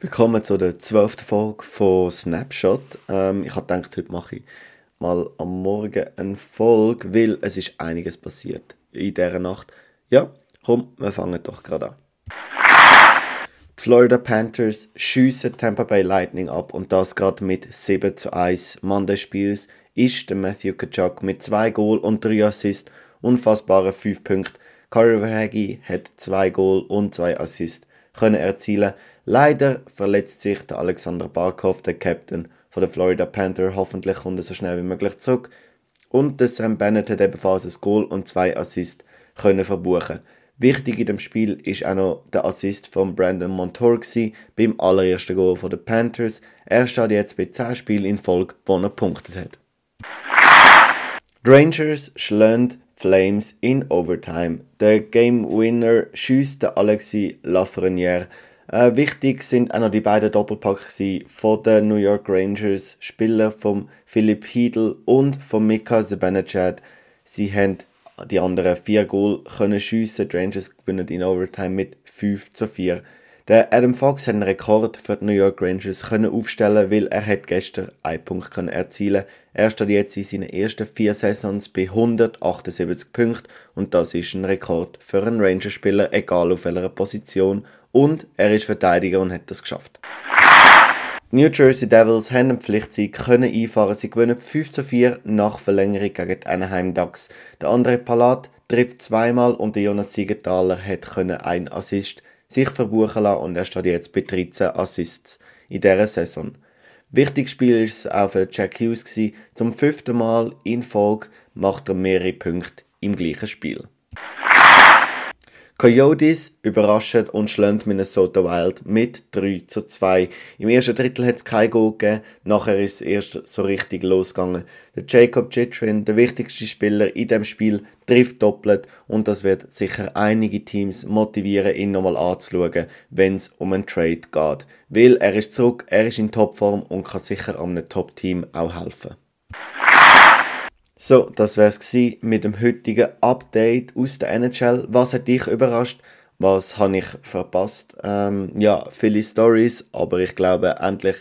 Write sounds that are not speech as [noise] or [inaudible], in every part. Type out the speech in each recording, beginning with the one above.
Willkommen zu der zwölften Folge von Snapshot. Ähm, ich habe gedacht, heute mache ich mal am Morgen eine Folge, weil es ist einiges passiert in dieser Nacht. Ja, komm, wir fangen doch gerade an. Die Florida Panthers schiessen Tampa Bay Lightning ab und das gerade mit 7 zu 1. Mann des Spiels ist der Matthew Kachuk mit 2 Goal und 3 Assists, unfassbare 5 Punkte. Corey Verhage hat 2 Goal und 2 Assists können erzielen. Leider verletzt sich der Alexander Barkov, der Captain von der Florida Panther. Hoffentlich kommt er so schnell wie möglich zurück. Und der Sam Bennett hat ebenfalls ein Goal und zwei Assists können verbuchen. Wichtig in dem Spiel ist auch noch der Assist von Brandon Montour beim allerersten Goal der Panthers. Er steht jetzt bei 10 Spielen in Folge, wo er punktet hat. Die Rangers schlagen Flames in Overtime. Der Game Winner schießt Alexis Lafreniere. Äh, wichtig sind auch noch die beiden Doppelpack von den New York Rangers, Spieler von Philipp Hiedl und von Mika Zibanejad. Sie haben die anderen vier Goal können schiessen. Die Rangers gewinnen in Overtime mit 5 zu 4. Der Adam Fox hat einen Rekord für die New York Rangers können aufstellen, weil er hat gestern einen Punkt können erzielen. Er steht jetzt in seinen ersten vier Saisons bei 178 Punkten und das ist ein Rekord für einen Ranger-Spieler, egal auf welcher Position. Und er ist Verteidiger und hat das geschafft. New Jersey Devils haben einen Pflichtsieg können einfahren. Sie gewinnen 5 zu 4 nach Verlängerung gegen die Anaheim Ducks. Der andere Palat trifft zweimal und der Jonas Siegenthaler hat können ein Assist sich verbuchen lassen und er steht jetzt bei 13 Assists in dieser Saison. Wichtiges Spiel war es auch für Jack Hughes. Zum fünften Mal in Folge macht er mehrere Punkte im gleichen Spiel. Coyotes überraschen und schlagen Minnesota Wild mit 3 zu 2. Im ersten Drittel hat es kein Goal gegeben, nachher ist es erst so richtig losgegangen. Der Jacob Chitrin, der wichtigste Spieler in dem Spiel, trifft doppelt und das wird sicher einige Teams motivieren, ihn nochmal anzuschauen, wenn es um einen Trade geht. Weil er ist zurück, er ist in Topform und kann sicher einem Top-Team auch helfen. So, das wär's gsi mit dem heutigen Update aus der NHL. Was hat dich überrascht? Was habe ich verpasst? Ähm, ja, viele Stories, aber ich glaube endlich,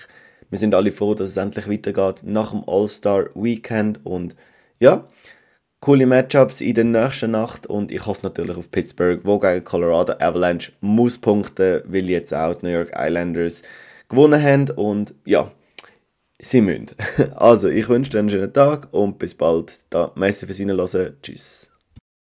wir sind alle froh, dass es endlich weitergeht nach dem All-Star Weekend und ja, coole Matchups in der nächsten Nacht und ich hoffe natürlich auf Pittsburgh, wo gegen Colorado Avalanche muss punkten, weil jetzt auch die New York Islanders gewonnen haben und ja, sie müssen. [laughs] Also, ich wünsche dir einen schönen Tag und bis bald. Da, merci fürs Reinhören. Tschüss.